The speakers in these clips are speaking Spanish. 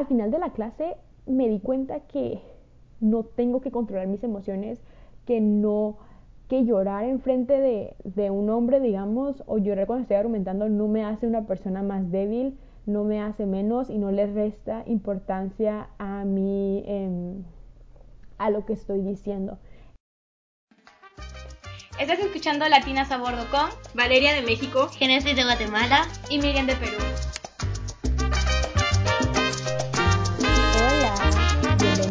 al final de la clase me di cuenta que no tengo que controlar mis emociones, que no, que llorar enfrente de, de un hombre, digamos, o llorar cuando estoy argumentando no me hace una persona más débil, no me hace menos y no le resta importancia a mí, em, a lo que estoy diciendo. Estás escuchando Latinas a Bordo con Valeria de México, Genesis de Guatemala y Miriam de Perú.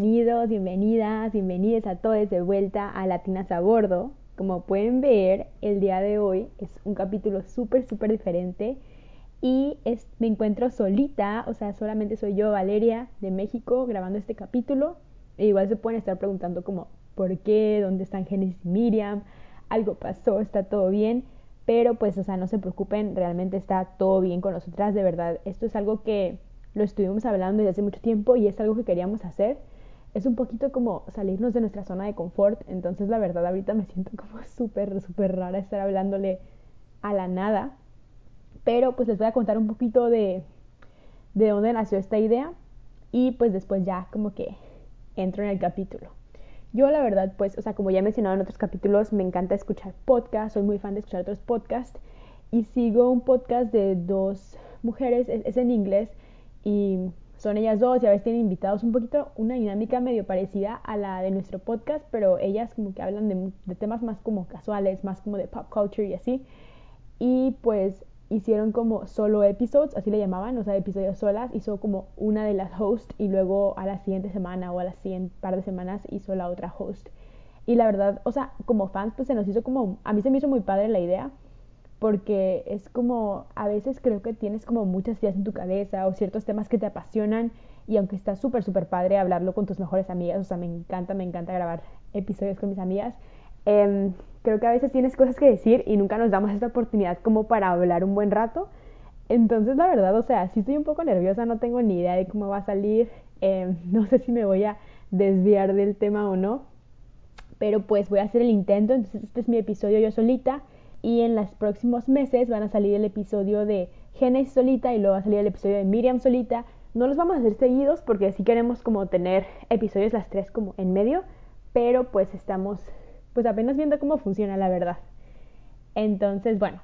Bienvenidos, bienvenidas, bienvenidas a todos de vuelta a Latinas a Bordo. Como pueden ver, el día de hoy es un capítulo súper, súper diferente y me encuentro solita, o sea, solamente soy yo, Valeria, de México, grabando este capítulo. E igual se pueden estar preguntando como, ¿por qué? ¿Dónde están Genesis y Miriam? algo pasó, está todo bien, pero pues, o sea, no se preocupen, realmente está todo bien con nosotras, de verdad. Esto es algo que lo estuvimos hablando desde hace mucho tiempo y es algo que queríamos hacer. Es un poquito como salirnos de nuestra zona de confort, entonces la verdad ahorita me siento como súper, súper rara estar hablándole a la nada, pero pues les voy a contar un poquito de, de dónde nació esta idea. Y pues después ya como que entro en el capítulo. Yo la verdad, pues, o sea, como ya he mencionado en otros capítulos, me encanta escuchar podcasts, soy muy fan de escuchar otros podcasts. Y sigo un podcast de dos mujeres, es, en inglés. Y son ellas dos y a veces tienen invitados un poquito, una dinámica medio parecida a la de nuestro podcast, pero ellas como que hablan de, temas más como casuales, más como de pop culture y así. Y pues hicieron como solo episodes, así le llamaban, o sea, episodios solas, hizo como una de las hosts y luego a la siguiente semana o a la siguiente par de semanas hizo la otra host. Y la verdad, o sea, como fans, pues se nos hizo como, a mí se me hizo muy padre la idea, porque es como, a veces creo que tienes como muchas ideas en tu cabeza o ciertos temas que te apasionan y aunque está súper, súper padre hablarlo con tus mejores amigas, o sea, me encanta, me encanta grabar episodios con mis amigas, eh, creo que a veces tienes cosas que decir y nunca nos damos esta oportunidad como para hablar un buen rato. Entonces, la verdad, o sea, sí estoy un poco nerviosa, no tengo ni idea de cómo va a salir, eh, no sé si me voy a desviar del tema o no, pero pues voy a hacer el intento, entonces este es mi episodio yo solita y en los próximos meses van a salir el episodio de Genesis solita y luego va a salir el episodio de Miriam solita. No los vamos a hacer seguidos porque sí queremos como tener episodios las tres como en medio, pero pues estamos pues apenas viendo cómo funciona la verdad. Entonces, bueno,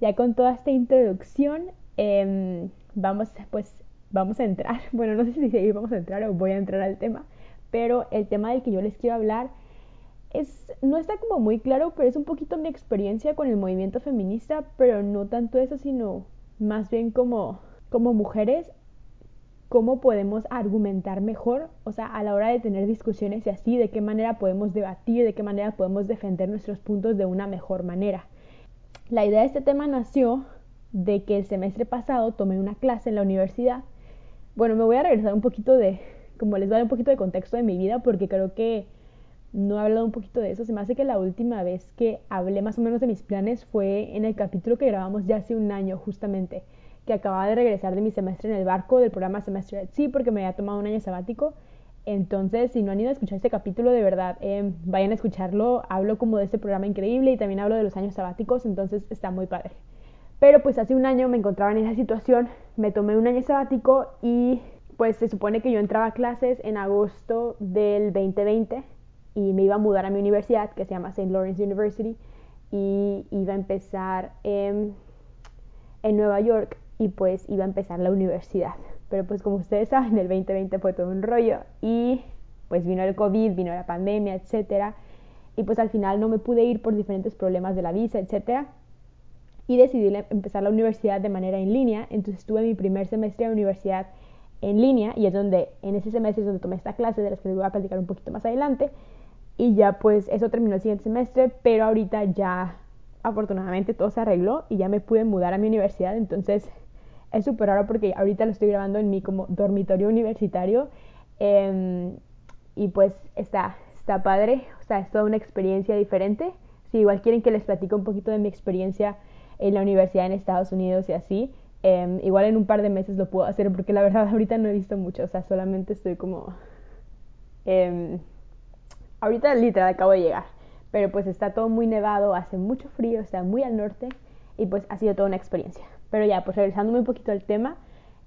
ya con toda esta introducción, eh, vamos, pues, vamos a entrar. Bueno, no sé si vamos a entrar o voy a entrar al tema, pero el tema del que yo les quiero hablar es, no está como muy claro, pero es un poquito mi experiencia con el movimiento feminista, pero no tanto eso, sino más bien como, como mujeres cómo podemos argumentar mejor, o sea, a la hora de tener discusiones y así, de qué manera podemos debatir, de qué manera podemos defender nuestros puntos de una mejor manera. La idea de este tema nació de que el semestre pasado tomé una clase en la universidad. Bueno, me voy a regresar un poquito de, como les voy a dar un poquito de contexto de mi vida, porque creo que no he hablado un poquito de eso. Se me hace que la última vez que hablé más o menos de mis planes fue en el capítulo que grabamos ya hace un año, justamente que acababa de regresar de mi semestre en el barco del programa Semestre at Sí, porque me había tomado un año sabático. Entonces, si no han ido a escuchar este capítulo, de verdad, eh, vayan a escucharlo. Hablo como de este programa increíble y también hablo de los años sabáticos, entonces está muy padre. Pero pues hace un año me encontraba en esa situación, me tomé un año sabático y pues se supone que yo entraba a clases en agosto del 2020 y me iba a mudar a mi universidad que se llama St. Lawrence University y iba a empezar en Nueva York y pues iba a empezar la universidad. Pero pues como ustedes saben, el 2020 fue todo un rollo y pues vino el COVID, vino la pandemia, etcétera. Y pues al final no me pude ir por diferentes problemas de la visa, etcétera. Y decidí empezar la universidad de manera en línea. Entonces estuve mi primer semestre de universidad en línea y es donde, en ese semestre es donde tomé esta clase de las que les voy a platicar un poquito más adelante. Y ya pues eso terminó el siguiente semestre, pero ahorita ya afortunadamente todo se arregló y ya me pude mudar a mi universidad. Entonces es súper raro porque ahorita lo estoy grabando en mi como dormitorio universitario em, y pues está, está padre, o sea, es toda una experiencia diferente. Si igual quieren que les platique un poquito de mi experiencia en la universidad en Estados Unidos y así, em, igual en un par de meses lo puedo hacer porque la verdad ahorita no he visto mucho, o sea, solamente estoy como... Em, ahorita literal acabo de llegar, pero pues está todo muy nevado, hace mucho frío, está muy al norte y pues ha sido toda una experiencia. Pero ya, pues regresándome un poquito al tema,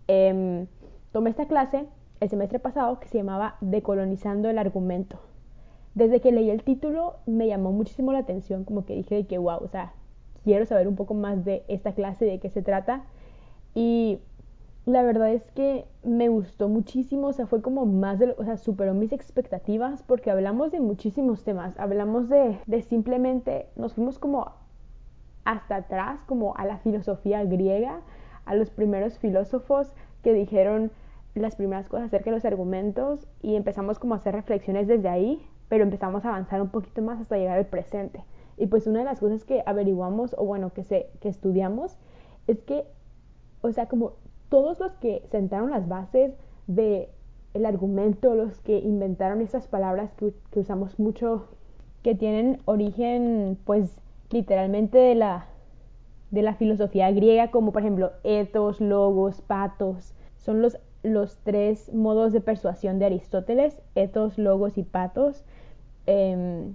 em, tomé esta clase el semestre pasado que se llamaba Decolonizando el argumento. Desde que leí el título me llamó muchísimo la atención, como que dije de que wow, o sea, quiero saber un poco más de esta clase, de qué se trata. Y la verdad es que me gustó muchísimo, o sea, fue como más de, o sea, superó mis expectativas porque hablamos de muchísimos temas, hablamos de, de simplemente, nos fuimos como hasta atrás, como a la filosofía griega, a los primeros filósofos que dijeron las primeras cosas acerca de los argumentos y empezamos como a hacer reflexiones desde ahí, pero empezamos a avanzar un poquito más hasta llegar al presente. Y pues una de las cosas que averiguamos, o bueno, que, se, que estudiamos, es que, o sea, como todos los que sentaron las bases de el argumento, los que inventaron esas palabras que, usamos mucho, que tienen origen, pues, literalmente de la, de la filosofía griega, como por ejemplo ethos, logos, patos, son los, los tres modos de persuasión de Aristóteles, ethos, logos y patos. Eh,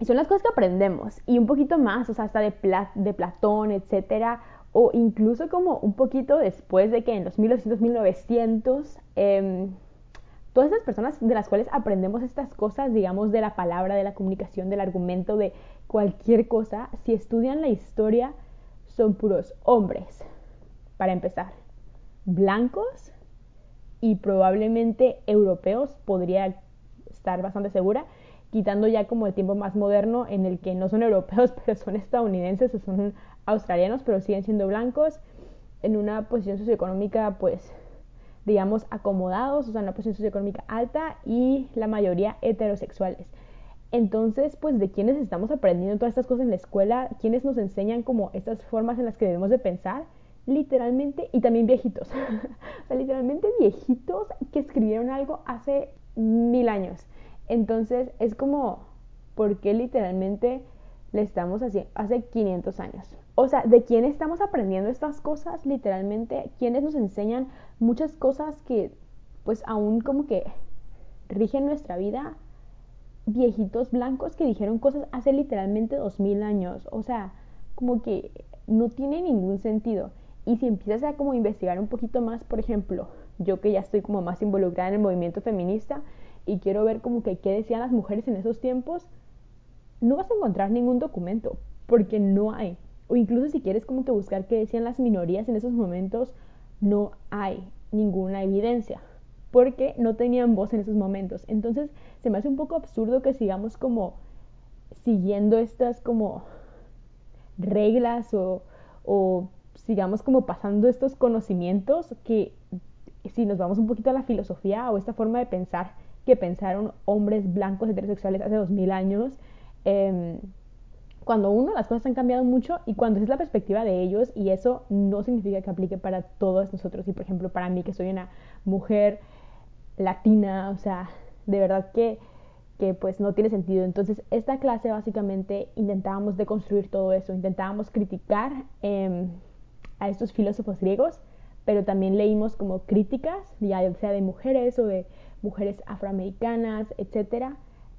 y son las cosas que aprendemos y un poquito más, o sea, hasta de, de Platón, etcétera, o incluso como un poquito después de que en los 1800, 1900, eh, todas esas personas de las cuales aprendemos estas cosas, digamos, de la palabra, de la comunicación, del argumento, de cualquier cosa, si estudian la historia, son puros hombres, para empezar, blancos y probablemente europeos, podría estar bastante segura, quitando ya como el tiempo más moderno en el que no son europeos, pero son estadounidenses o son australianos, pero siguen siendo blancos, en una posición socioeconómica, pues, digamos, acomodados, o sea, en una posición socioeconómica alta y la mayoría heterosexuales. Entonces, pues, ¿de quiénes estamos aprendiendo todas estas cosas en la escuela? ¿Quiénes nos enseñan como estas formas en las que debemos de pensar? Literalmente, y también viejitos. o sea, literalmente viejitos que escribieron algo hace mil años. Entonces es como, ¿por qué literalmente le estamos haciendo hace 500 años? O sea, ¿de quién estamos aprendiendo estas cosas? Literalmente, ¿quiénes nos enseñan muchas cosas que pues aún como que rigen nuestra vida? Viejitos blancos que dijeron cosas hace literalmente 2000 años. O sea, como que no tiene ningún sentido. Y si empiezas a como investigar un poquito más, por ejemplo, yo que ya estoy como más involucrada en el movimiento feminista, y quiero ver como que qué decían las mujeres en esos tiempos, no vas a encontrar ningún documento, porque no hay. O incluso si quieres como que buscar qué decían las minorías en esos momentos, no hay ninguna evidencia, porque no tenían voz en esos momentos. Entonces se me hace un poco absurdo que sigamos como siguiendo estas como reglas o, o sigamos como pasando estos conocimientos que si nos vamos un poquito a la filosofía o esta forma de pensar que pensaron hombres blancos heterosexuales hace dos mil años. Eh, cuando uno, las cosas han cambiado mucho y cuando es la perspectiva de ellos y eso no significa que aplique para todos nosotros y por ejemplo para mí que soy una mujer latina, o sea, de verdad que, que pues no tiene sentido. Entonces esta clase básicamente intentábamos deconstruir todo eso, intentábamos criticar eh, a estos filósofos griegos, pero también leímos como críticas, ya sea de mujeres o de mujeres afroamericanas, etcétera,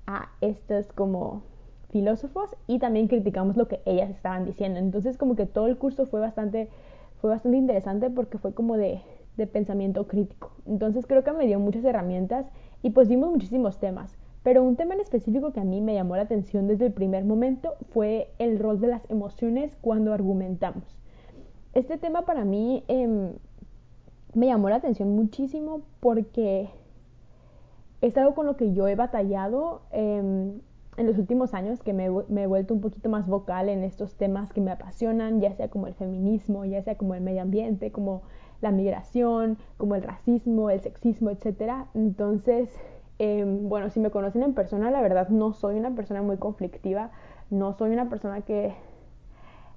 a estos como filósofos y también criticamos lo que ellas estaban diciendo. Entonces como que todo el curso fue bastante, fue bastante interesante porque fue como de, de pensamiento crítico. Entonces creo que me dio muchas herramientas y pues vimos muchísimos temas. Pero un tema en específico que a mí me llamó la atención desde el primer momento fue el rol de las emociones cuando argumentamos. Este tema para mí eh, me llamó la atención muchísimo porque es algo con lo que yo he batallado eh, en los últimos años, que me, he vuelto un poquito más vocal en estos temas que me apasionan, ya sea como el feminismo, ya sea como el medio ambiente, como la migración, como el racismo, el sexismo, etc. Entonces, eh, bueno, si me conocen en persona, la verdad no soy una persona muy conflictiva, no soy una persona que,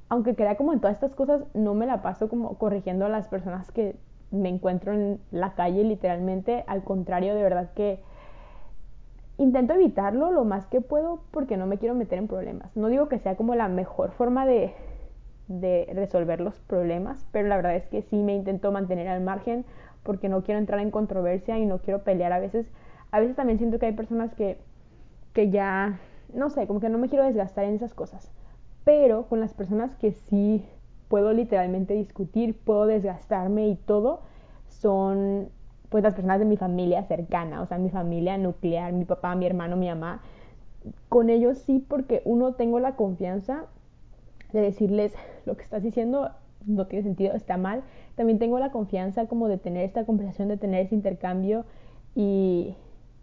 aunque crea como en todas estas cosas, no me la paso como corrigiendo a las personas que me encuentro en la calle literalmente, al contrario, de verdad que intento evitarlo lo más que puedo porque no me quiero meter en problemas. No digo que sea como la mejor forma de, de resolver los problemas, pero la verdad es que sí me intento mantener al margen porque no quiero entrar en controversia y no quiero pelear. A veces, a veces también siento que hay personas que, que ya, no sé, como que no me quiero desgastar en esas cosas. Pero con las personas que sí puedo literalmente discutir, puedo desgastarme y todo, son pues las personas de mi familia cercana, o sea, mi familia nuclear, mi papá, mi hermano, mi mamá. Con ellos sí, porque uno tengo la confianza de decirles lo que estás diciendo no tiene sentido, está mal. También tengo la confianza como de tener esta conversación, de tener ese intercambio y,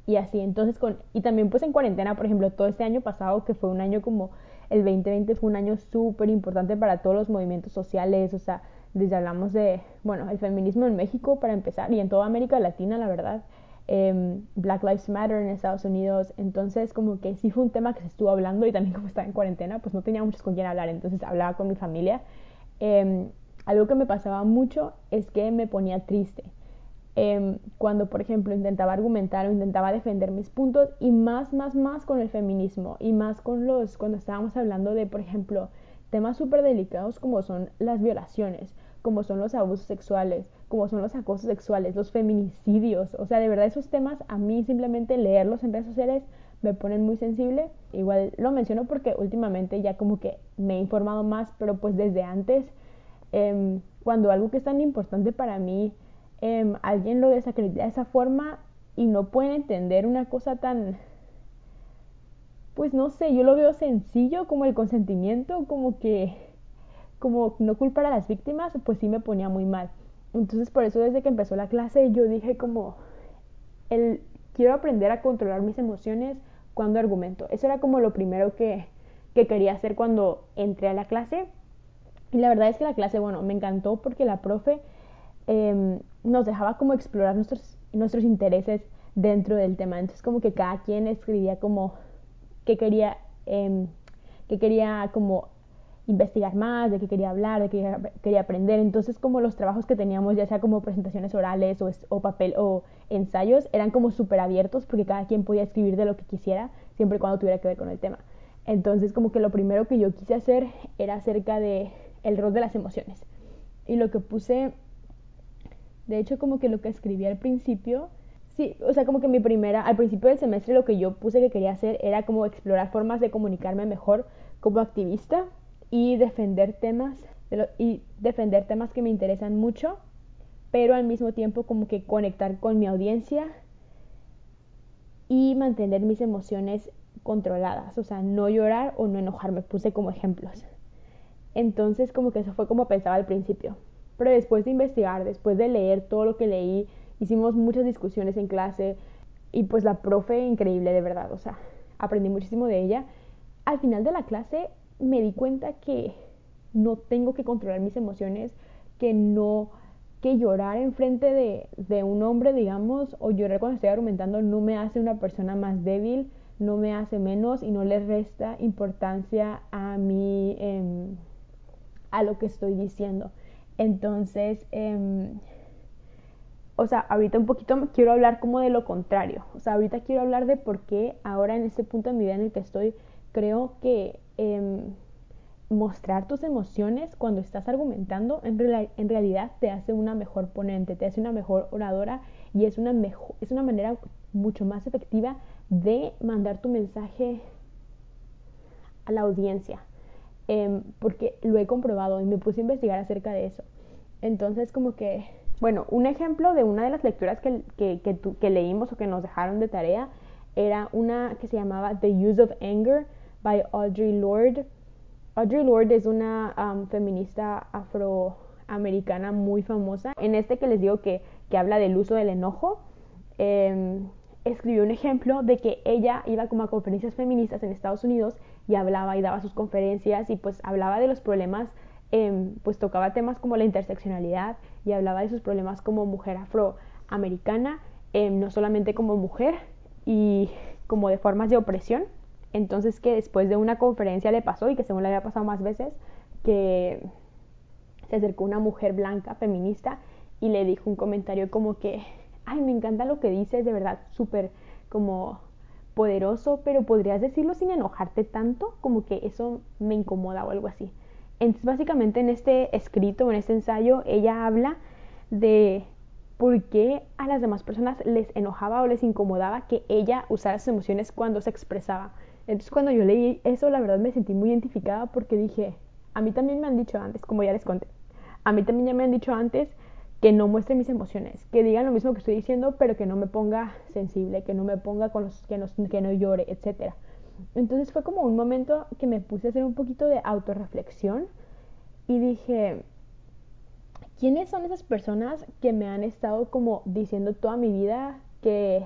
y así. Entonces, con, y también pues en cuarentena, por ejemplo, todo este año pasado, que fue un año como el 2020, fue un año súper importante para todos los movimientos sociales, o sea, desde hablamos de, bueno, el feminismo en México para empezar y en toda América Latina, la verdad. Eh, Black Lives Matter en Estados Unidos, entonces como que sí fue un tema que se estuvo hablando y también como estaba en cuarentena, pues no tenía muchos con quien hablar, entonces hablaba con mi familia. Eh, algo que me pasaba mucho es que me ponía triste. Eh, cuando, por ejemplo, intentaba argumentar o intentaba defender mis puntos y más, más, más con el feminismo y más con los, cuando estábamos hablando de, por ejemplo, temas súper delicados como son las violaciones, como son los abusos sexuales, como son los acosos sexuales, los feminicidios. O sea, de verdad esos temas a mí simplemente leerlos en redes sociales me ponen muy sensible. Igual lo menciono porque últimamente ya como que me he informado más, pero pues desde antes, eh, cuando algo que es tan importante para mí, eh, alguien lo desacredita de esa forma y no pueden entender una cosa tan pues no sé, yo lo veo sencillo como el consentimiento, como que, como no culpar a las víctimas, pues sí me ponía muy mal. Entonces por eso desde que empezó la clase yo dije como, el, quiero aprender a controlar mis emociones cuando argumento. Eso era como lo primero que, que quería hacer cuando entré a la clase. Y la verdad es que la clase, bueno, me encantó porque la profe eh, nos dejaba como explorar nuestros, nuestros intereses dentro del tema. Entonces como que cada quien escribía como que quería, eh, que quería como investigar más, de qué quería hablar, de qué quería, aprender. Entonces, como los trabajos que teníamos, ya sea como presentaciones orales o, o papel o ensayos, eran como súper abiertos porque cada quien podía escribir de lo que quisiera, siempre y cuando tuviera que ver con el tema. Entonces, como que lo primero que yo quise hacer era acerca de el rol de las emociones. Y lo que puse, de hecho, como que lo que escribí al principio Sí, o sea, como que mi primera, al principio del semestre lo que yo puse que quería hacer era como explorar formas de comunicarme mejor como activista y defender temas y defender temas que me interesan mucho, pero al mismo tiempo como que conectar con mi audiencia y mantener mis emociones controladas, o sea, no llorar o no enojarme, puse como ejemplos. Entonces, como que eso fue como pensaba al principio. Pero después de investigar, después de leer todo lo que leí, hicimos muchas discusiones en clase y pues la profe increíble de verdad, o sea, aprendí muchísimo de ella. Al final de la clase me di cuenta que no tengo que controlar mis emociones, que no que llorar en frente de, de, un hombre, digamos, o llorar cuando estoy argumentando no me hace una persona más débil, no me hace menos y no le resta importancia a mí, eh, a lo que estoy diciendo. Entonces, eh, o sea, ahorita un poquito quiero hablar como de lo contrario. O sea, ahorita quiero hablar de por qué ahora en este punto de mi vida en el que estoy, creo que eh, mostrar tus emociones cuando estás argumentando en, realidad te hace una mejor ponente, te hace una mejor oradora y es una, mejor, es una manera mucho más efectiva de mandar tu mensaje a la audiencia. Eh, porque lo he comprobado y me puse a investigar acerca de eso. Entonces, como que bueno, un ejemplo de una de las lecturas que, que, que, leímos o que nos dejaron de tarea era una que se llamaba The Use of Anger by Audre Lorde. Audre Lorde es una um, feminista afroamericana muy famosa. En este que les digo que, que habla del uso del enojo, eh, escribió un ejemplo de que ella iba como a conferencias feministas en Estados Unidos y hablaba y daba sus conferencias y pues hablaba de los problemas eh, pues tocaba temas como la interseccionalidad y hablaba de sus problemas como mujer afroamericana, eh, no solamente como mujer y como de formas de opresión. Entonces que después de una conferencia le pasó y que según le había pasado más veces, que se acercó una mujer blanca feminista y le dijo un comentario como que, ay, me encanta lo que dices, de verdad, súper como poderoso, pero podrías decirlo sin enojarte tanto, como que eso me incomoda o algo así. Entonces, básicamente en este escrito, en este ensayo, ella habla de por qué a las demás personas les enojaba o les incomodaba que ella usara sus emociones cuando se expresaba. Entonces, cuando yo leí eso, la verdad me sentí muy identificada porque dije, a mí también me han dicho antes, como ya les conté, a mí también ya me han dicho antes que no muestre mis emociones, que digan lo mismo que estoy diciendo, pero que no me ponga sensible, que no me ponga con los que no, que no llore, etc. Entonces fue como un momento que me puse a hacer un poquito de autorreflexión y dije, ¿quiénes son esas personas que me han estado como diciendo toda mi vida que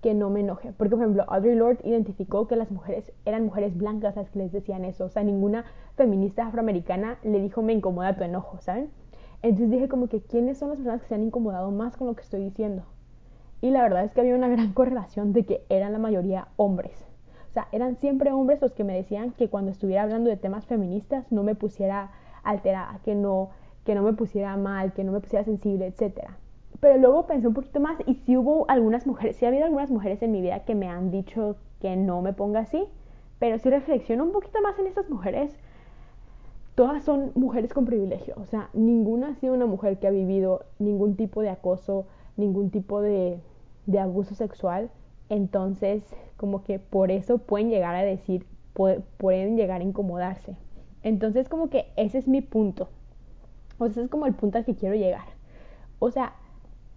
que no me enoje. Porque, por ejemplo, Audre Lorde identificó que las mujeres eran mujeres blancas las que les decían eso. O sea, ninguna feminista afroamericana le dijo me incomoda tu enojo, ¿saben? Entonces dije como que quiénes son las personas que se han incomodado más con lo que estoy diciendo. Y la verdad es que había una gran correlación de que eran la mayoría hombres. O sea, eran siempre hombres los que me decían que cuando estuviera hablando de temas feministas no me pusiera alterada, que no, que no me pusiera mal, que no me pusiera sensible, etcétera. Pero luego pensé un poquito más y si hubo algunas mujeres, sí ha habido algunas mujeres en mi vida que me han dicho que no me ponga así, pero si reflexiono un poquito más en esas mujeres, todas son mujeres con privilegio, o sea, ninguna ha sido una mujer que ha vivido ningún tipo de acoso, ningún tipo de, de abuso sexual, entonces como que por eso pueden llegar a decir, pueden llegar a incomodarse. Entonces como que ese es mi punto, o sea, ese es como el punto al que quiero llegar. O sea,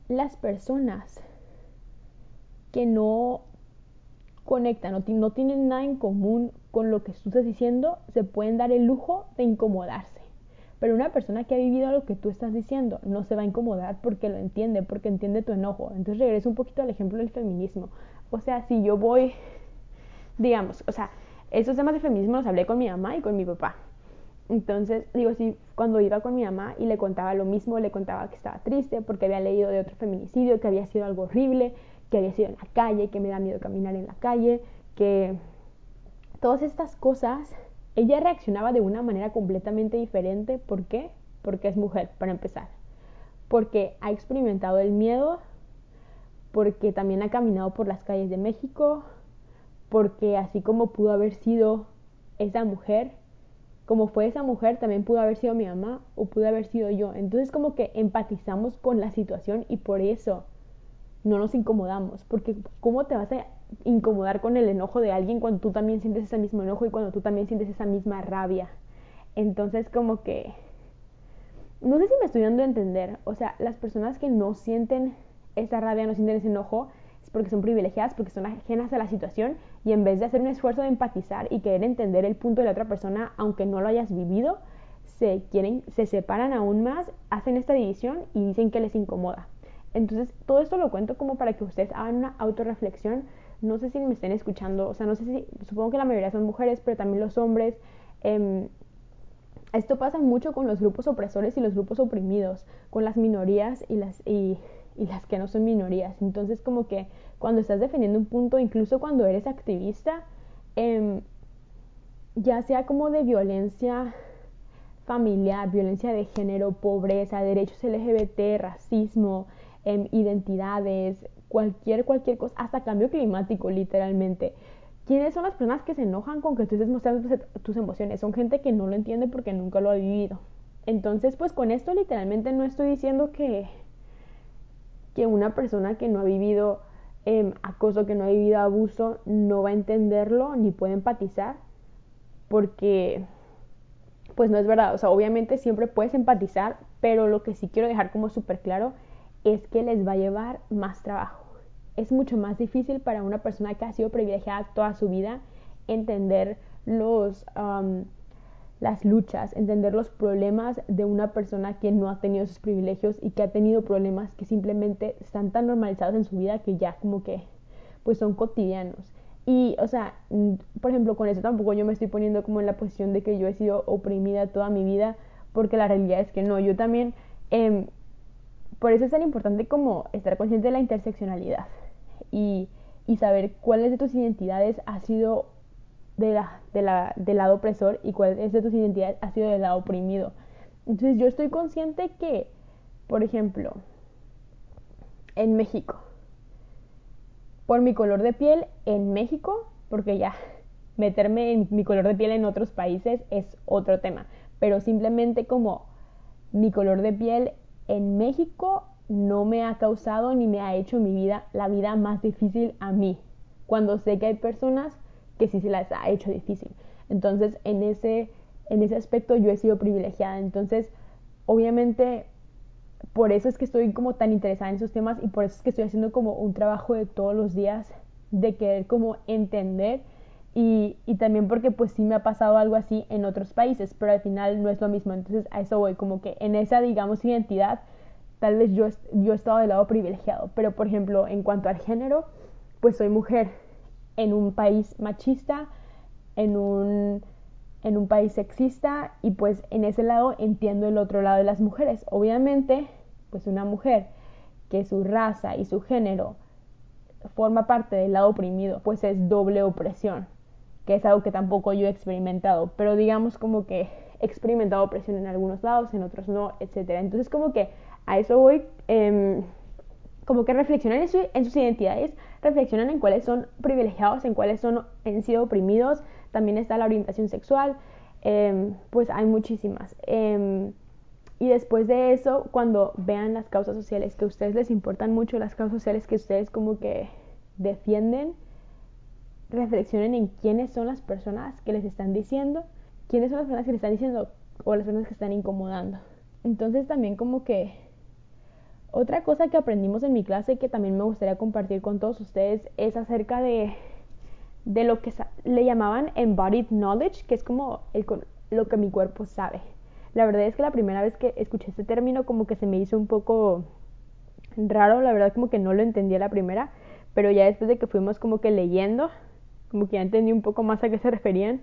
las personas que no conectan o no tienen nada en común con lo que tú estás diciendo se pueden dar el lujo de incomodarse. Pero una persona que ha vivido lo que tú estás diciendo no se va a incomodar porque lo entiende, porque entiende tu enojo. Entonces regreso un poquito al ejemplo del feminismo. O sea, si yo voy, digamos, o sea, esos temas de feminismo los hablé con mi mamá y con mi papá. Entonces, digo, sí, cuando iba con mi mamá y le contaba lo mismo, le contaba que estaba triste porque había leído de otro feminicidio, que había sido algo horrible, que había sido en la calle, que me da miedo caminar en la calle, que todas estas cosas, ella reaccionaba de una manera completamente diferente. ¿Por qué? Porque es mujer, para empezar. Porque ha experimentado el miedo, porque también ha caminado por las calles de México, porque así como pudo haber sido esa mujer, como fue esa mujer, también pudo haber sido mi mamá o pudo haber sido yo. Entonces como que empatizamos con la situación y por eso no nos incomodamos, porque ¿cómo te vas a incomodar con el enojo de alguien cuando tú también sientes ese mismo enojo y cuando tú también sientes esa misma rabia? Entonces como que... No sé si me estoy dando a entender, o sea, las personas que no sienten esa rabia, no sienten ese enojo, porque son privilegiadas, porque son ajenas a la situación y en vez de hacer un esfuerzo de empatizar y querer entender el punto de la otra persona, aunque no lo hayas vivido, se quieren, se separan aún más, hacen esta división y dicen que les incomoda. Entonces, todo esto lo cuento como para que ustedes hagan una autorreflexión. No sé si me estén escuchando, o sea, no sé si, supongo que la mayoría son mujeres, pero también los hombres. Em, esto pasa mucho con los grupos opresores y los grupos oprimidos, con las minorías y las, y y las que no son minorías. Entonces como que cuando estás defendiendo un punto, incluso cuando eres activista, em, ya sea como de violencia familiar, violencia de género, pobreza, derechos LGBT, racismo, em, identidades, cualquier, cualquier cosa, hasta cambio climático, literalmente. ¿Quiénes son las personas que se enojan con que tú estés mostrando tus, emociones? Son gente que no lo entiende porque nunca lo ha vivido. Entonces, pues con esto literalmente no estoy diciendo que, que una persona que no ha vivido em, acoso, que no ha vivido abuso, no va a entenderlo ni puede empatizar, porque pues no es verdad. O sea, obviamente siempre puedes empatizar, pero lo que sí quiero dejar como súper claro es que les va a llevar más trabajo. Es mucho más difícil para una persona que ha sido privilegiada toda su vida entender los las luchas, entender los problemas de una persona que no ha tenido esos privilegios y que ha tenido problemas que simplemente están tan normalizados en su vida que ya como que pues son cotidianos. Y, o sea, por ejemplo, con eso tampoco yo me estoy poniendo como en la posición de que yo he sido oprimida toda mi vida, porque la realidad es que no, yo también, eh, por eso es tan importante como estar consciente de la interseccionalidad y, y saber cuáles de tus identidades ha sido de la, de la, del lado opresor y cuál es de tus identidades ha sido del lado oprimido. Entonces yo estoy consciente que, por ejemplo, en México, por mi color de piel en México, porque ya meterme en mi color de piel en otros países es otro tema, pero simplemente como mi color de piel en México no me ha causado ni me ha hecho mi vida la vida más difícil a mí. Cuando sé que hay personas que sí se las ha hecho difícil. Entonces, en ese, en ese aspecto yo he sido privilegiada. Entonces, obviamente, por eso es que estoy como tan interesada en esos temas y por eso es que estoy haciendo como un trabajo de todos los días de querer como entender y, y, también porque pues sí me ha pasado algo así en otros países, pero al final no es lo mismo. Entonces a eso voy, como que en esa, digamos, identidad, tal vez yo, yo he estado del lado privilegiado. Pero por ejemplo, en cuanto al género, pues soy mujer en un país machista, en un, en un país sexista y pues en ese lado entiendo el otro lado de las mujeres. Obviamente, pues una mujer que su raza y su género forma parte del lado oprimido, pues es doble opresión que es algo que tampoco yo he experimentado, pero digamos como que he experimentado presión en algunos lados, en otros no, etcétera. Entonces como que a eso voy, eh, como que reflexionan en, en, sus identidades, reflexionan en cuáles son privilegiados, en cuáles son, han sido oprimidos, también está la orientación sexual, eh, pues hay muchísimas. Eh, y después de eso, cuando vean las causas sociales que a ustedes les importan mucho, las causas sociales que ustedes como que defienden, reflexionen en quiénes son las personas que les están diciendo, quiénes son las personas que les están diciendo o las personas que están incomodando. Entonces también como que otra cosa que aprendimos en mi clase que también me gustaría compartir con todos ustedes es acerca de, de lo que le llamaban embodied knowledge, que es como lo que mi cuerpo sabe. La verdad es que la primera vez que escuché este término como que se me hizo un poco raro, la verdad como que no lo entendía la primera, pero ya después de que fuimos como que leyendo, como que ya entendí un poco más a qué se referían,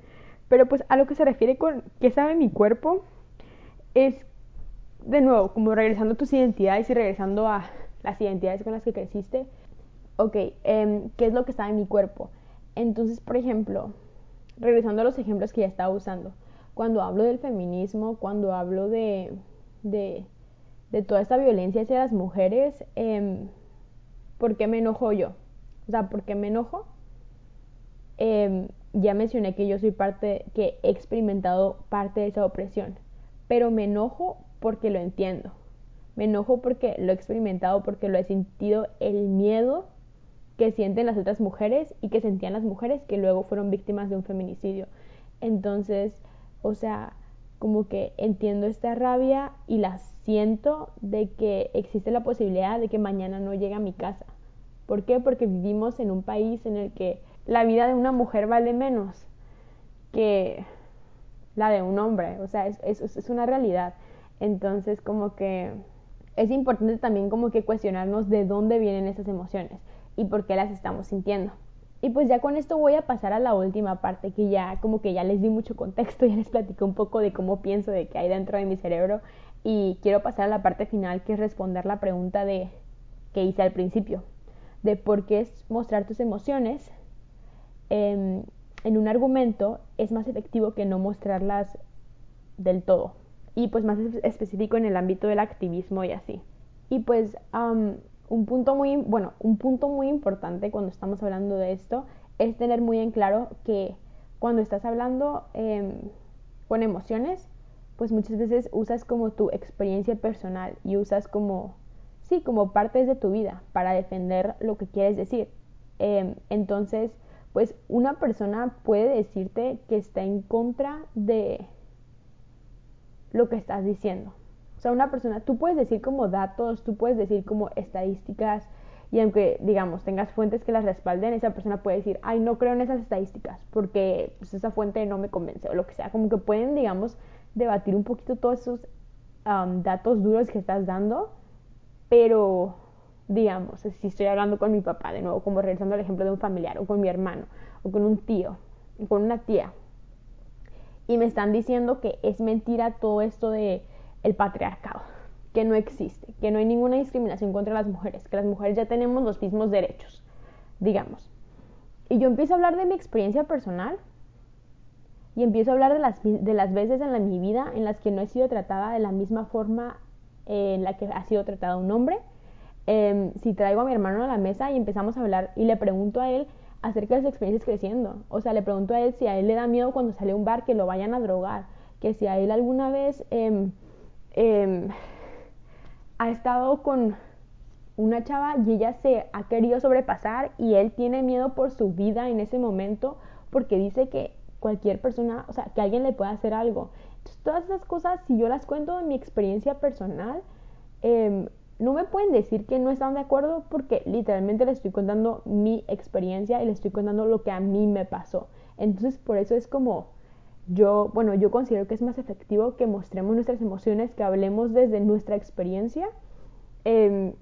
pero pues a lo que se refiere con qué sabe mi cuerpo es, de nuevo, como regresando a tus identidades y regresando a las identidades con las que creciste, ok, eh, ¿qué es lo que sabe mi cuerpo? Entonces, por ejemplo, regresando a los ejemplos que ya estaba usando, cuando hablo del feminismo, cuando hablo de, de, toda esta violencia hacia las mujeres, eh, ¿por qué me enojo yo? O sea, ¿por qué me enojo? eh, ya mencioné que yo soy parte, que he experimentado parte de esa opresión, pero me enojo porque lo entiendo. Me enojo porque lo he experimentado, porque lo he sentido el miedo que sienten las otras mujeres y que sentían las mujeres que luego fueron víctimas de un feminicidio. Entonces, o sea, como que entiendo esta rabia y la siento de que existe la posibilidad de que mañana no llegue a mi casa. ¿Por qué? Porque vivimos en un país en el que la vida de una mujer vale menos que la de un hombre, o sea, es, es, una realidad. Entonces, como que es importante también como que cuestionarnos de dónde vienen esas emociones y por qué las estamos sintiendo. Y pues ya con esto voy a pasar a la última parte que ya como que ya les di mucho contexto, ya les platico un poco de cómo pienso de que hay dentro de mi cerebro y quiero pasar a la parte final que es responder la pregunta de que hice al principio, de por qué es mostrar tus emociones eh, en un argumento es más efectivo que no mostrarlas del todo. Y pues más específico en el ámbito del activismo y así. Y pues un punto muy, bueno, un punto muy importante cuando estamos hablando de esto es tener muy en claro que cuando estás hablando eh, con emociones, pues muchas veces usas como tu experiencia personal y usas como, sí, como partes de tu vida para defender lo que quieres decir. Eh, entonces, pues una persona puede decirte que está en contra de lo que estás diciendo. O sea, una persona, tú puedes decir como datos, tú puedes decir como estadísticas, y aunque, digamos, tengas fuentes que las respalden, esa persona puede decir, ay, no creo en esas estadísticas, porque pues, esa fuente no me convence, o lo que sea. Como que pueden, digamos, debatir un poquito todos esos um, datos duros que estás dando, pero digamos, si estoy hablando con mi papá, de nuevo, como regresando al ejemplo de un familiar, o con mi hermano, o con un tío, o con una tía, y me están diciendo que es mentira todo esto de el patriarcado, que no existe, que no hay ninguna discriminación contra las mujeres, que las mujeres ya tenemos los mismos derechos, digamos. Y yo empiezo a hablar de mi experiencia personal y empiezo a hablar de las, de las veces en la, mi vida en las que no he sido tratada de la misma forma en la que ha sido tratado un hombre Em, si traigo a mi hermano a la mesa y empezamos a hablar y le pregunto a él acerca de sus experiencias creciendo. O sea, le pregunto a él si a él le da miedo cuando sale a un bar que lo vayan a drogar, que si a él alguna vez eh, ha estado con una chava y ella se ha querido sobrepasar y él tiene miedo por su vida en ese momento porque dice que cualquier persona, o sea, que alguien le pueda hacer algo. Todas esas cosas, si yo las cuento de mi experiencia personal, em, no me pueden decir que no están de acuerdo porque literalmente les estoy contando mi experiencia y les estoy contando lo que a mí me pasó. Entonces por eso es como yo, bueno, yo considero que es más efectivo que mostremos nuestras emociones, que hablemos desde nuestra experiencia. Em,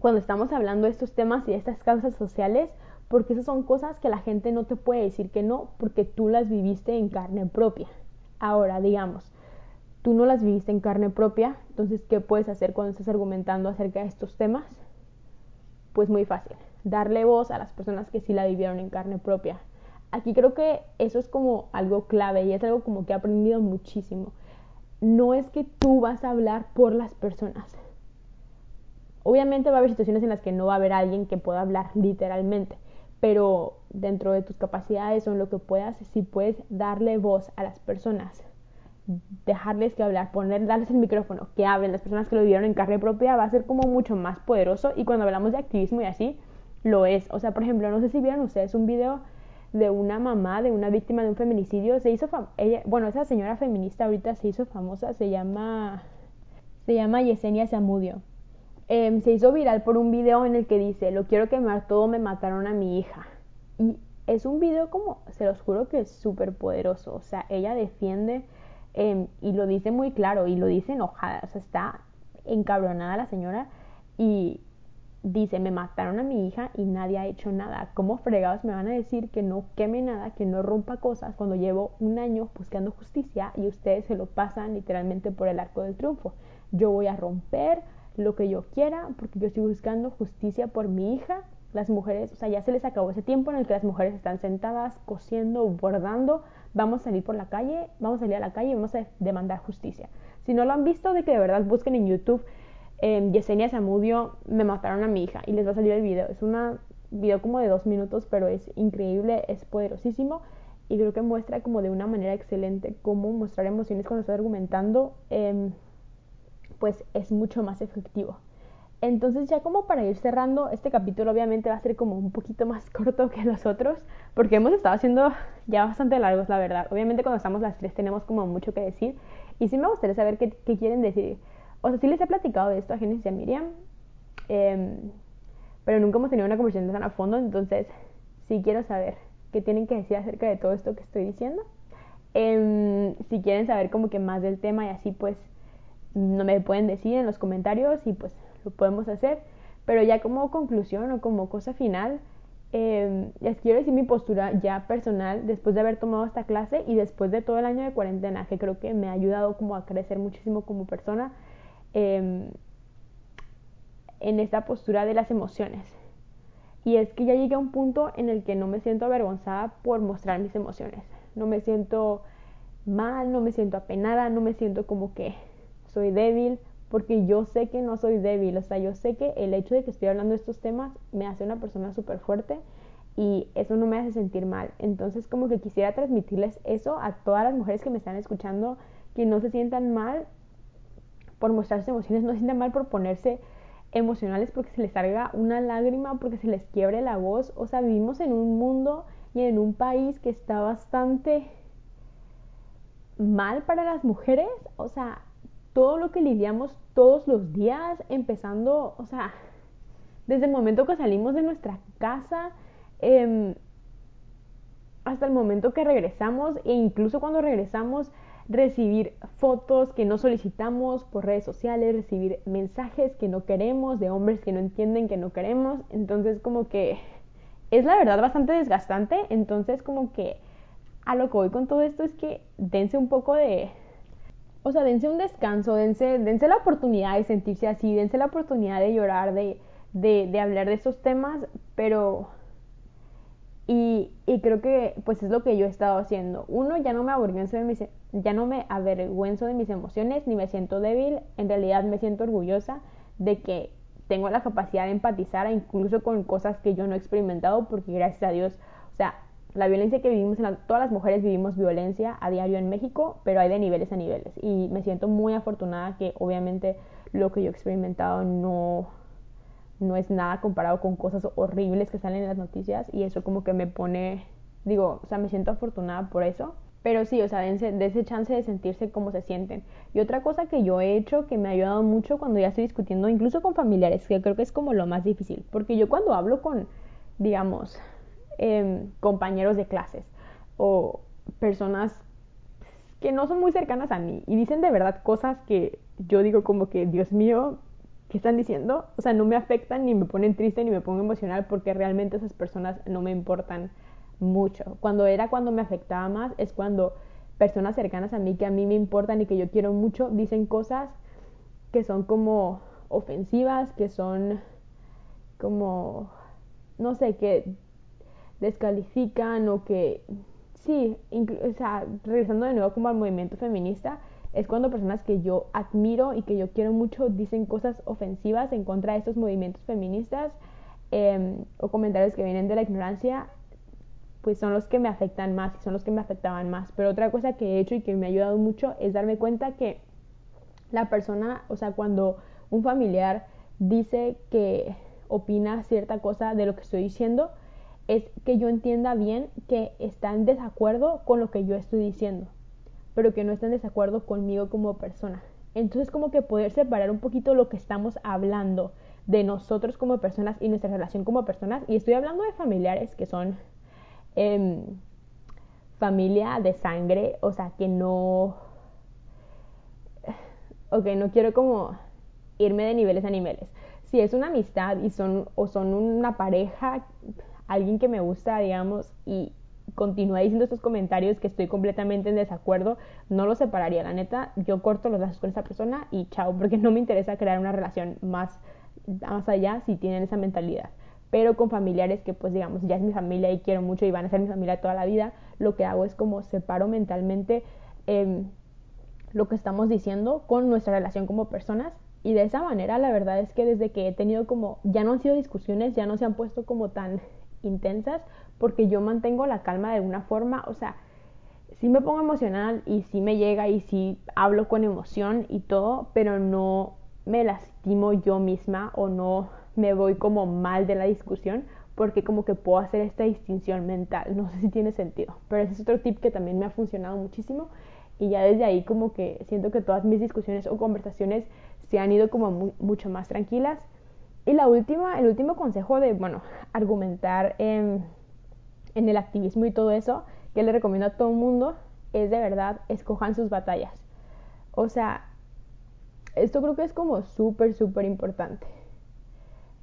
cuando estamos hablando de estos temas y de estas causas sociales, porque esas son cosas que la gente no te puede decir que no, porque tú las viviste en carne propia. Ahora, digamos, tú no las viviste en carne propia, entonces, ¿qué puedes hacer cuando estás argumentando acerca de estos temas? Pues muy fácil, darle voz a las personas que sí la vivieron en carne propia. Aquí creo que eso es como algo clave y es algo como que he aprendido muchísimo. No es que tú vas a hablar por las personas. Obviamente va a haber situaciones en las que no va a haber alguien que pueda hablar literalmente, pero dentro de tus capacidades o en lo que puedas, sí puedes darle voz a las personas dejarles que hablar, poner, darles el micrófono, que hablen, las personas que lo vivieron en carne propia va a ser como mucho más poderoso y cuando hablamos de activismo y así, lo es. O sea, por ejemplo, no sé si vieron ustedes un video de una mamá de una víctima de un feminicidio, se hizo ella, bueno, esa señora feminista ahorita se hizo famosa, se llama se llama Yesenia Zamudio. Em, se hizo viral por un video en el que dice, lo quiero quemar todo, me mataron a mi hija. Y es un video como, se los juro que es súper poderoso. O sea, ella defiende Em, y lo dice muy claro y lo dice enojada, o sea, está encabronada la señora y dice, me mataron a mi hija y nadie ha hecho nada. ¿Cómo fregados me van a decir que no queme nada, que no rompa cosas cuando llevo un año buscando justicia y ustedes se lo pasan literalmente por el arco del triunfo? Yo voy a romper lo que yo quiera porque yo estoy buscando justicia por mi hija. Las mujeres, o sea, ya se les acabó ese tiempo en el que las mujeres están sentadas, cosiendo, bordando, vamos a salir por la calle, vamos a salir a la calle y vamos a demandar justicia. Si no lo han visto, de que de verdad busquen en YouTube eh, Yesenia Zamudio, me mataron a mi hija y les va a salir el video. Es un video como de dos minutos, pero es increíble, es poderosísimo y creo que muestra como de una manera excelente cómo mostrar emociones cuando estás argumentando, em, pues es mucho más efectivo. Entonces ya como para ir cerrando, este capítulo obviamente va a ser como un poquito más corto que los otros, porque hemos estado haciendo ya bastante largos, la verdad. Obviamente cuando estamos las tres tenemos como mucho que decir, y sí me gustaría saber qué, quieren decir. O sea, sí les he platicado de esto a Genesis y a Miriam, em, pero nunca hemos tenido una conversación tan a fondo, entonces sí quiero saber qué tienen que decir acerca de todo esto que estoy diciendo. Em, si quieren saber como que más del tema y así pues no me pueden decir en los comentarios y pues lo podemos hacer. Pero ya como conclusión o como cosa final, eh, les quiero decir mi postura ya personal después de haber tomado esta clase y después de todo el año de cuarentena, que creo que me ha ayudado como a crecer muchísimo como persona em, en esta postura de las emociones. Y es que ya llegué a un punto en el que no me siento avergonzada por mostrar mis emociones. No me siento mal, no me siento apenada, no me siento como que soy débil porque yo sé que no soy débil, o sea, yo sé que el hecho de que estoy hablando de estos temas me hace una persona súper fuerte y eso no me hace sentir mal. Entonces, como que quisiera transmitirles eso a todas las mujeres que me están escuchando, que no se sientan mal por mostrarse emociones, no se sientan mal por ponerse emocionales porque se les salga una lágrima, porque se les quiebre la voz. O sea, vivimos en un mundo y en un país que está bastante mal para las mujeres. O sea, todo lo que lidiamos todos los días, empezando, o sea, desde el momento que salimos de nuestra casa em, hasta el momento que regresamos e incluso cuando regresamos recibir fotos que no solicitamos por redes sociales, recibir mensajes que no queremos, de hombres que no entienden que no queremos, entonces como que es la verdad bastante desgastante, entonces como que a lo que voy con todo esto es que dense un poco de, o sea, dense un descanso, dense, dense la oportunidad de sentirse así, dense la oportunidad de llorar, de, de, de hablar de estos temas, pero... Y, y, creo que pues es lo que yo he estado haciendo. Uno, ya no me avergüenzo de mis, ya no me avergüenzo de mis emociones, ni me siento débil, en realidad me siento orgullosa de que tengo la capacidad de empatizar incluso con cosas que yo no he experimentado, porque gracias a Dios, o sea, la violencia que vivimos, todas las mujeres vivimos violencia a diario en México, pero hay de niveles a niveles. Y me siento muy afortunada que obviamente lo que yo he experimentado no, no es nada comparado con cosas horribles que salen en las noticias y eso como que me pone, digo, o sea, me siento afortunada por eso. Pero sí, o sea, de ese chance de sentirse como se sienten. Y otra cosa que yo he hecho que me ha ayudado mucho cuando ya estoy discutiendo, incluso con familiares, que creo que es como lo más difícil, porque yo cuando hablo con, digamos, eh, compañeros de clases o personas que no son muy cercanas a mí y dicen de verdad cosas que yo digo como que, Dios mío, ¿qué están diciendo? O sea, no me afectan ni me ponen triste ni me pongo emocional porque realmente esas personas no me importan mucho. Cuando era cuando me afectaba más es cuando personas cercanas a mí que a mí me importan y que yo quiero mucho dicen cosas que son como ofensivas, que son como, no sé, que descalifican o que, sí, o sea, regresando de nuevo como al movimiento feminista, es cuando personas que yo admiro y que yo quiero mucho dicen cosas ofensivas en contra de estos movimientos feministas eh, o comentarios que vienen de la ignorancia pues son los que me afectan más y son los que me afectaban más. Pero otra cosa que he hecho y que me ha ayudado mucho es darme cuenta que la persona, o sea, cuando un familiar dice que opina cierta cosa de lo que estoy diciendo, es que yo entienda bien que está en desacuerdo con lo que yo estoy diciendo, pero que no está en desacuerdo conmigo como persona. Entonces como que poder separar un poquito lo que estamos hablando de nosotros como personas y nuestra relación como personas, y estoy hablando de familiares que son Em, familia de sangre, o sea, que no... Ok, no quiero como irme de niveles a niveles. Si es una amistad y son o son una pareja, alguien que me gusta, digamos, y continúa diciendo estos comentarios que estoy completamente en desacuerdo, no lo separaría. La neta, yo corto los lazos con esa persona y chao, porque no me interesa crear una relación más, más allá si tienen esa mentalidad pero con familiares que pues digamos ya es mi familia y quiero mucho y van a ser mi familia toda la vida, lo que hago es como separo mentalmente em, lo que estamos diciendo con nuestra relación como personas y de esa manera la verdad es que desde que he tenido como, ya no han sido discusiones, ya no se han puesto como tan intensas porque yo mantengo la calma de alguna forma, o sea, sí me pongo emocional y sí me llega y sí hablo con emoción y todo, pero no me lastimo yo misma o no me voy como mal de la discusión porque como que puedo hacer esta distinción mental. No sé si tiene sentido, pero ese es otro tip que también me ha funcionado muchísimo y ya desde ahí como que siento que todas mis discusiones o conversaciones se han ido como mucho más tranquilas. Y la última, el último consejo de, bueno, argumentar en, en el activismo y todo eso, que le recomiendo a todo el mundo, es de verdad, escojan sus batallas. O sea, esto creo que es como súper, súper importante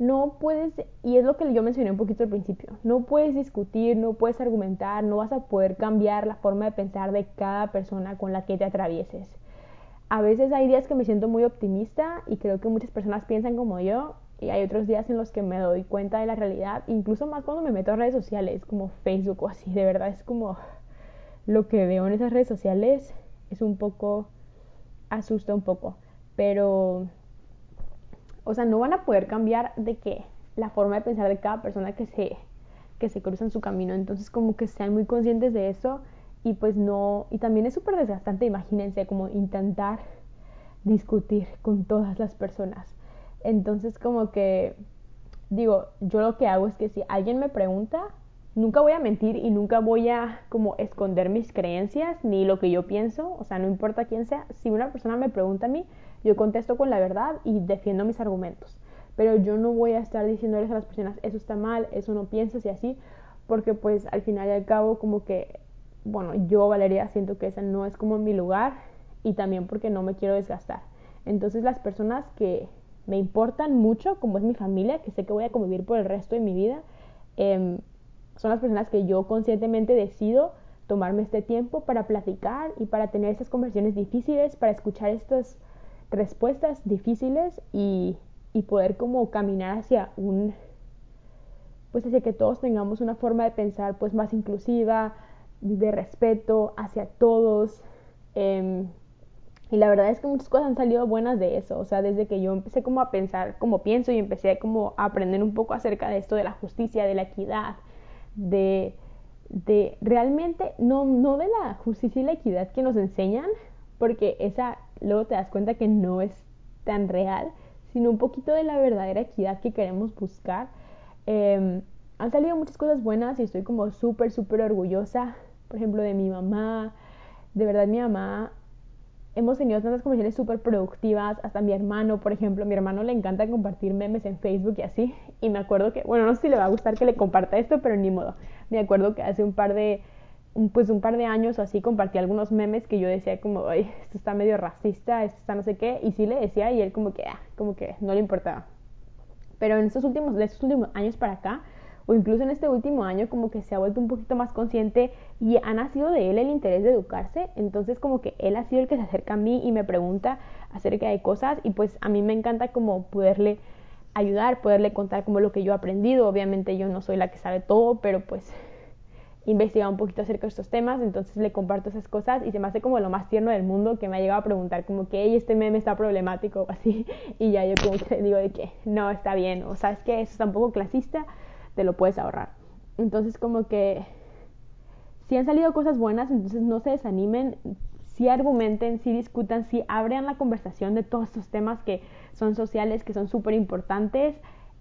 no puedes, y es lo que yo mencioné un poquito al principio, no puedes discutir, no puedes argumentar, no vas a poder cambiar la forma de pensar de cada persona con la que te atravieses. A veces hay días que me siento muy optimista y creo que muchas personas piensan como yo y hay otros días en los que me doy cuenta de la realidad, incluso más cuando me meto a redes sociales como Facebook o así, de verdad es como lo que veo en esas redes sociales es un poco, asusta un poco, pero o sea, no van a poder cambiar de que la forma de pensar de cada persona que se, que se cruza en su camino. Entonces, como que sean muy conscientes de eso y pues no, y también es súper desgastante, imagínense, como intentar discutir con todas las personas. Entonces, como que, digo, yo lo que hago es que si alguien me pregunta, nunca voy a mentir y nunca voy a como esconder mis creencias ni lo que yo pienso, o sea, no importa quién sea, si una persona me pregunta a mí, yo contesto con la verdad y defiendo mis argumentos. Pero yo no voy a estar diciéndoles a las personas, eso está mal, eso no piensas y así, porque pues al final y al cabo como que, bueno, yo Valeria siento que ese no es como mi lugar y también porque no me quiero desgastar. Entonces las personas que me importan mucho, como es mi familia, que sé que voy a convivir por el resto de mi vida, em, son las personas que yo conscientemente decido tomarme este tiempo para platicar y para tener estas conversaciones difíciles, para escuchar estas respuestas difíciles y, y poder como caminar hacia un pues hacia que todos tengamos una forma de pensar pues más inclusiva, de respeto hacia todos. Em, y la verdad es que muchas cosas han salido buenas de eso. O sea, desde que yo empecé como a pensar como pienso y empecé como a aprender un poco acerca de esto de la justicia, de la equidad, de, de realmente, no, no de la justicia y la equidad que nos enseñan, porque esa luego te das cuenta que no es tan real, sino un poquito de la verdadera equidad que queremos buscar. Em, han salido muchas cosas buenas y estoy como súper, súper orgullosa, por ejemplo, de mi mamá, de verdad mi mamá hemos tenido tantas conversaciones súper productivas, hasta mi hermano, por ejemplo, mi hermano le encanta compartir memes en Facebook y así, y me acuerdo que, bueno, no sé si le va a gustar que le comparta esto, pero ni modo, me acuerdo que hace un par de, pues un par de años o así compartí algunos memes que yo decía como, ay, esto está medio racista, esto está no sé qué, y sí le decía y él como que, ah, como que no le importaba. Pero en estos últimos, de estos últimos años para acá, o incluso en este último año como que se ha vuelto un poquito más consciente y ha nacido de él el interés de educarse, entonces como que él ha sido el que se acerca a mí y me pregunta acerca de cosas y pues a mí me encanta como poderle ayudar, poderle contar como lo que yo he aprendido, obviamente yo no soy la que sabe todo, pero pues investiga un poquito acerca de estos temas, entonces le comparto esas cosas y se me hace como lo más tierno del mundo que me ha llegado a preguntar como que hey, este meme está problemático o así y ya yo como que digo de que no, está bien o sabes que eso está un poco clasista, te lo puedes ahorrar. Entonces como que si han salido cosas buenas, entonces no se desanimen, si argumenten, si discutan, si abran la conversación de todos estos temas que son sociales, que son súper importantes,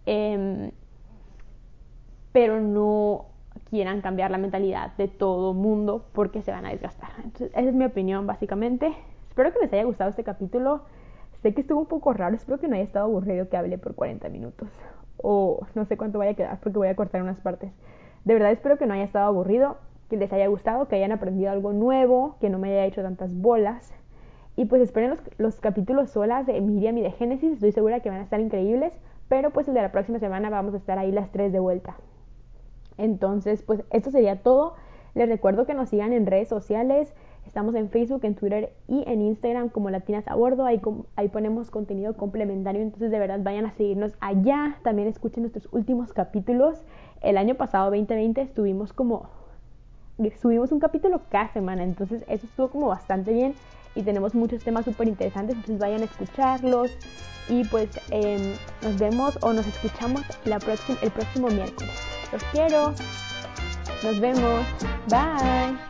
eh, pero no quieran cambiar la mentalidad de todo mundo porque se van a desgastar. Entonces, esa es mi opinión básicamente. Espero que les haya gustado este capítulo. Sé que estuvo un poco raro, espero que no haya estado aburrido que hable por 40 minutos. O no sé cuánto vaya a quedar porque voy a cortar unas partes. De verdad espero que no haya estado aburrido, que les haya gustado, que hayan aprendido algo nuevo, que no me haya hecho tantas bolas. Y pues esperen los, los capítulos solas de Miriam y de Génesis, estoy segura que van a estar increíbles. Pero pues el de la próxima semana vamos a estar ahí las tres de vuelta. Entonces, pues esto sería todo. Les recuerdo que nos sigan en redes sociales. Estamos en Facebook, en Twitter y en Instagram como Latinas a Bordo. Ahí, ahí ponemos contenido complementario. Entonces, de verdad, vayan a seguirnos allá. También escuchen nuestros últimos capítulos. El año pasado, 2020, estuvimos como... Subimos un capítulo cada semana. Entonces, eso estuvo como bastante bien. Y tenemos muchos temas súper interesantes. Entonces, vayan a escucharlos. Y pues eh, nos vemos o nos escuchamos la el próximo miércoles. Los quiero. Nos vemos. Bye.